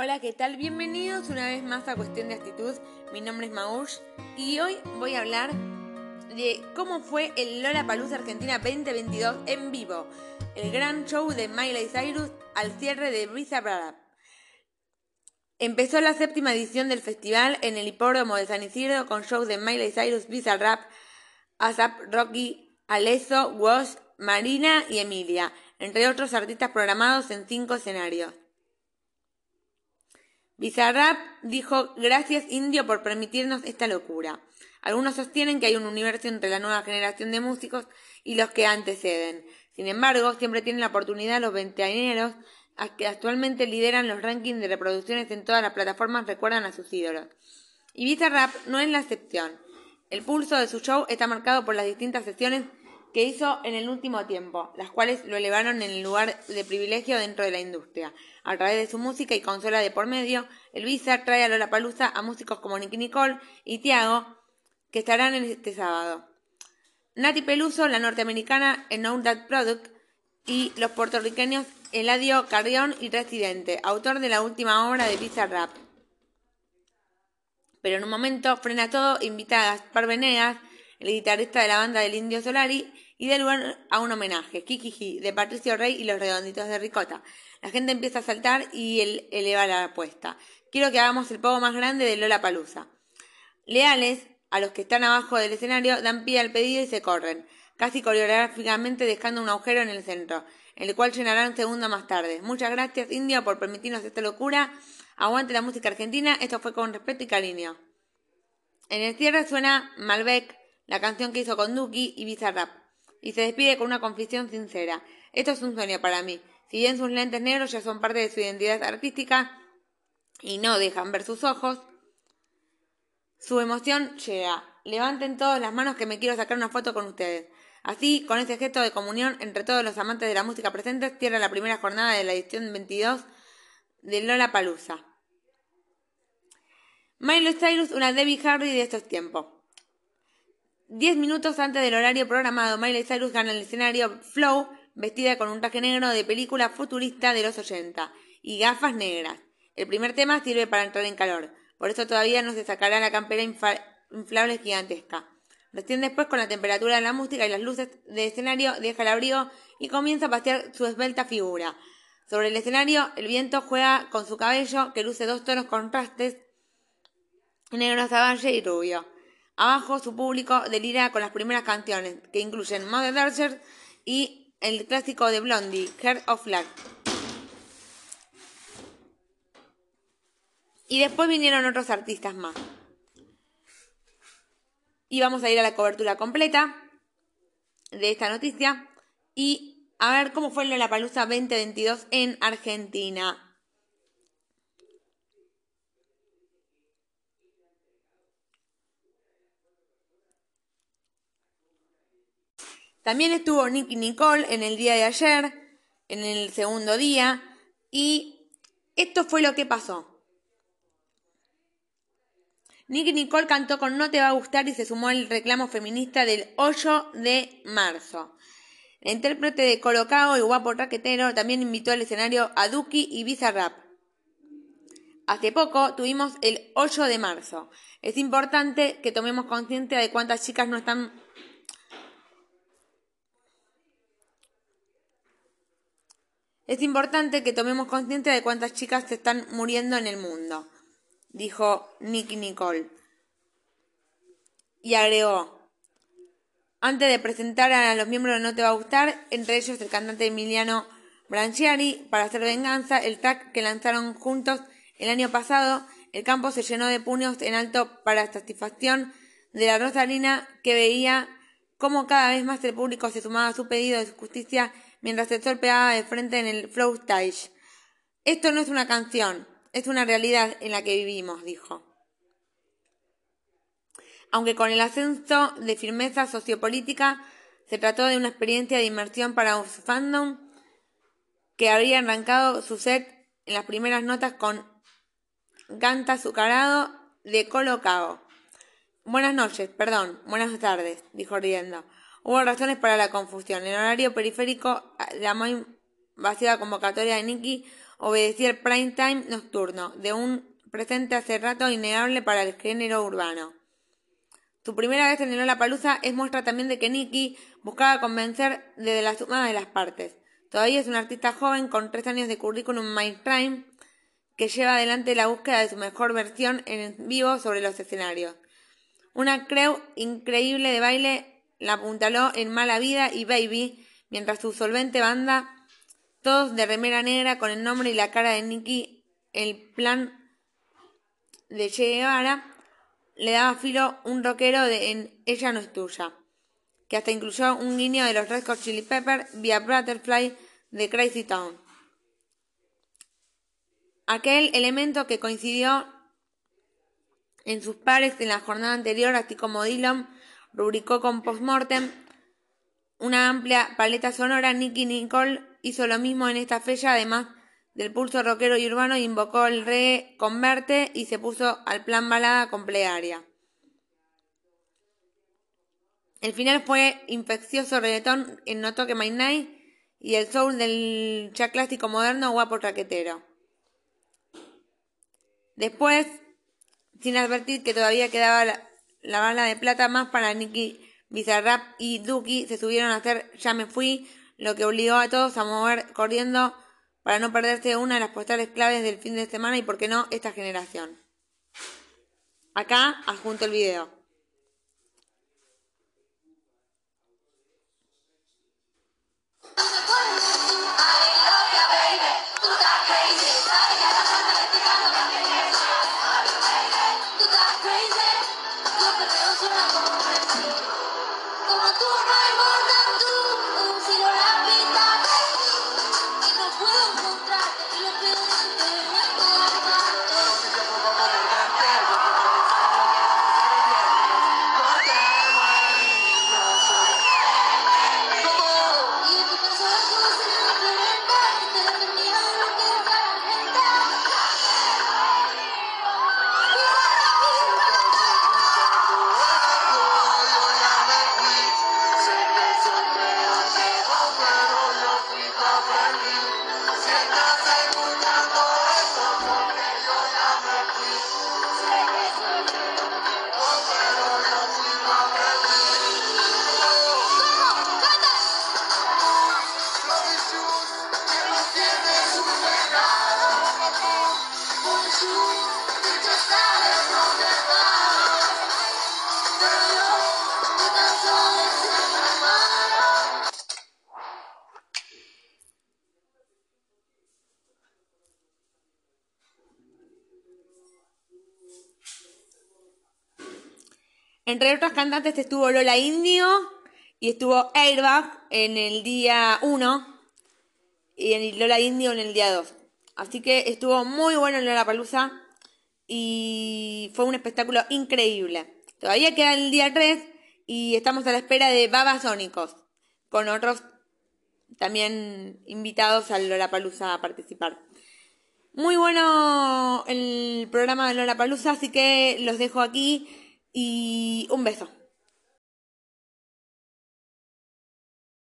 Hola, ¿qué tal? Bienvenidos una vez más a Cuestión de Actitud. Mi nombre es Maush y hoy voy a hablar de cómo fue el Lola Palusa Argentina 2022 en vivo, el gran show de Miley Cyrus al cierre de Brisa Rap. Empezó la séptima edición del festival en el hipódromo de San Isidro con shows de Miley Cyrus, Brisa Rap, ASAP, Rocky, Aleso, Wash, Marina y Emilia, entre otros artistas programados en cinco escenarios. Bizarrap dijo gracias Indio por permitirnos esta locura. Algunos sostienen que hay un universo entre la nueva generación de músicos y los que anteceden. Sin embargo, siempre tienen la oportunidad los veinteañeros que actualmente lideran los rankings de reproducciones en todas las plataformas recuerdan a sus ídolos. Y Bizarrap no es la excepción. El pulso de su show está marcado por las distintas sesiones que hizo en el último tiempo, las cuales lo elevaron en el lugar de privilegio dentro de la industria. A través de su música y consola de por medio, el Visa trae a Lola Palusa a músicos como Nicky Nicole y Tiago, que estarán este sábado. Nati Peluso, la norteamericana en Know That Product, y los puertorriqueños Eladio Carrión y Residente, autor de la última obra de Visa Rap. Pero en un momento frena todo, invita a Venegas, el guitarrista de la banda del Indio Solari, y da lugar a un homenaje, Kikiji, de Patricio Rey y los Redonditos de Ricota. La gente empieza a saltar y él eleva la apuesta. Quiero que hagamos el pogo más grande de Lola Palusa. Leales, a los que están abajo del escenario, dan pie al pedido y se corren, casi coreográficamente dejando un agujero en el centro, el cual llenarán un segundo más tarde. Muchas gracias, Indio, por permitirnos esta locura. Aguante la música argentina, esto fue con respeto y cariño. En el cierre suena Malbec, la canción que hizo con Duki y Bizarrap, y se despide con una confesión sincera. Esto es un sueño para mí. Si bien sus lentes negros ya son parte de su identidad artística y no dejan ver sus ojos, su emoción llega. Levanten todas las manos que me quiero sacar una foto con ustedes. Así, con ese gesto de comunión entre todos los amantes de la música presentes, cierra la primera jornada de la edición 22 de Lola Palusa. Miley Cyrus, una Debbie Harry de estos tiempos. Diez minutos antes del horario programado, Miley Cyrus gana el escenario Flow, vestida con un traje negro de película futurista de los 80 y gafas negras. El primer tema sirve para entrar en calor, por eso todavía no se sacará la campera inflable gigantesca. Recién después, con la temperatura de la música y las luces de escenario, deja el abrigo y comienza a pasear su esbelta figura. Sobre el escenario, el viento juega con su cabello, que luce dos tonos contrastes, negro saballe y rubio. Abajo su público delira con las primeras canciones, que incluyen Mother Darcer y el clásico de Blondie, Heart of Black. Y después vinieron otros artistas más. Y vamos a ir a la cobertura completa de esta noticia y a ver cómo fue la Palusa 2022 en Argentina. También estuvo Nicky Nicole en el día de ayer, en el segundo día, y esto fue lo que pasó. Nicky Nicole cantó con No te va a gustar y se sumó al reclamo feminista del 8 de marzo. La intérprete de Colocao y Guapo Raquetero también invitó al escenario a Duki y Bizarrap. Hace poco tuvimos el 8 de marzo. Es importante que tomemos conciencia de cuántas chicas no están Es importante que tomemos conciencia de cuántas chicas se están muriendo en el mundo, dijo Nicky Nicole. Y agregó, antes de presentar a los miembros de No Te Va a Gustar, entre ellos el cantante Emiliano Branchiari, para hacer venganza, el track que lanzaron juntos el año pasado, el campo se llenó de puños en alto para satisfacción de la Rosarina que veía cómo cada vez más el público se sumaba a su pedido de justicia mientras el sol pegaba de frente en el flow stage. Esto no es una canción, es una realidad en la que vivimos, dijo. Aunque con el ascenso de firmeza sociopolítica se trató de una experiencia de inmersión para su fandom que habría arrancado su set en las primeras notas con Ganta azucarado de Colocado. Buenas noches, perdón, buenas tardes, dijo riendo. Hubo razones para la confusión. En horario periférico, la muy vacía convocatoria de Nicky obedecía el prime time nocturno, de un presente hace rato innegable para el género urbano. Su primera vez en el Palusa es muestra también de que Nicky buscaba convencer desde la suma de las partes. Todavía es un artista joven con tres años de currículum mainstream que lleva adelante la búsqueda de su mejor versión en vivo sobre los escenarios. Una creu increíble de baile la apuntaló en Mala Vida y Baby, mientras su solvente banda, todos de remera negra con el nombre y la cara de Nicky, el plan de Che Guevara, le daba filo un rockero de en Ella no es tuya, que hasta incluyó un guiño de los Red Hot Chili Peppers vía Butterfly de Crazy Town. Aquel elemento que coincidió en sus pares en la jornada anterior, así como Dylan rubricó con Postmortem una amplia paleta sonora. Nicky Nicole hizo lo mismo en esta fecha, además del pulso rockero y urbano, invocó el reggae converte y se puso al plan balada con plegaria. El final fue infeccioso reggaetón en No Toque My Night y el soul del ya clásico moderno guapo traquetero. Después, sin advertir que todavía quedaba bala de plata más para Nicky Bizarrap y Duki, se subieron a hacer Ya me fui, lo que obligó a todos a mover corriendo para no perderse una de las postales claves del fin de semana y, por qué no, esta generación. Acá adjunto el video. Entre otros cantantes estuvo Lola Indio y estuvo Airbag en el día 1 y Lola Indio en el día 2. Así que estuvo muy bueno en Lola Palusa y fue un espectáculo increíble. Todavía queda el día 3 y estamos a la espera de Babasónicos con otros también invitados a Lola Palusa a participar. Muy bueno el programa de Lola Palusa, así que los dejo aquí y un beso.